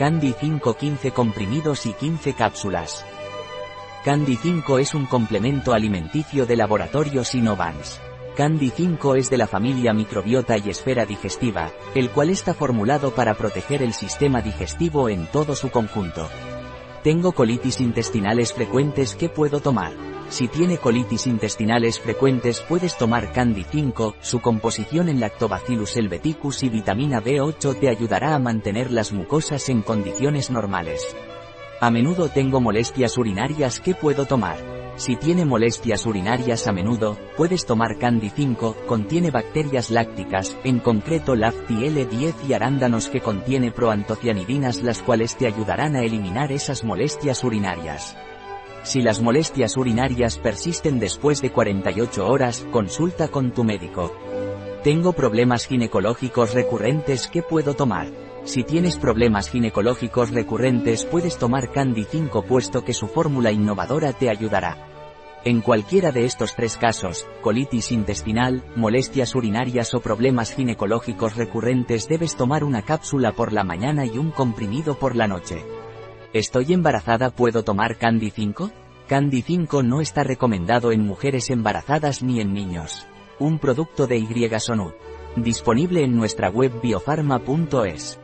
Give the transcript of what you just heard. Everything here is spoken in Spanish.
Candy 5 15 comprimidos y 15 cápsulas. Candy 5 es un complemento alimenticio de laboratorios Innovans. Candy 5 es de la familia microbiota y esfera digestiva, el cual está formulado para proteger el sistema digestivo en todo su conjunto. Tengo colitis intestinales frecuentes ¿qué puedo tomar? Si tiene colitis intestinales frecuentes puedes tomar Candy 5, su composición en Lactobacillus helveticus y vitamina B8 te ayudará a mantener las mucosas en condiciones normales. A menudo tengo molestias urinarias ¿qué puedo tomar? Si tiene molestias urinarias a menudo, puedes tomar Candy 5, contiene bacterias lácticas, en concreto Lacti-L10 y arándanos que contiene proantocianidinas las cuales te ayudarán a eliminar esas molestias urinarias. Si las molestias urinarias persisten después de 48 horas, consulta con tu médico. Tengo problemas ginecológicos recurrentes ¿qué puedo tomar? Si tienes problemas ginecológicos recurrentes puedes tomar Candy 5 puesto que su fórmula innovadora te ayudará. En cualquiera de estos tres casos, colitis intestinal, molestias urinarias o problemas ginecológicos recurrentes debes tomar una cápsula por la mañana y un comprimido por la noche. ¿Estoy embarazada? ¿Puedo tomar Candy 5? Candy 5 no está recomendado en mujeres embarazadas ni en niños. Un producto de Y Disponible en nuestra web biofarma.es.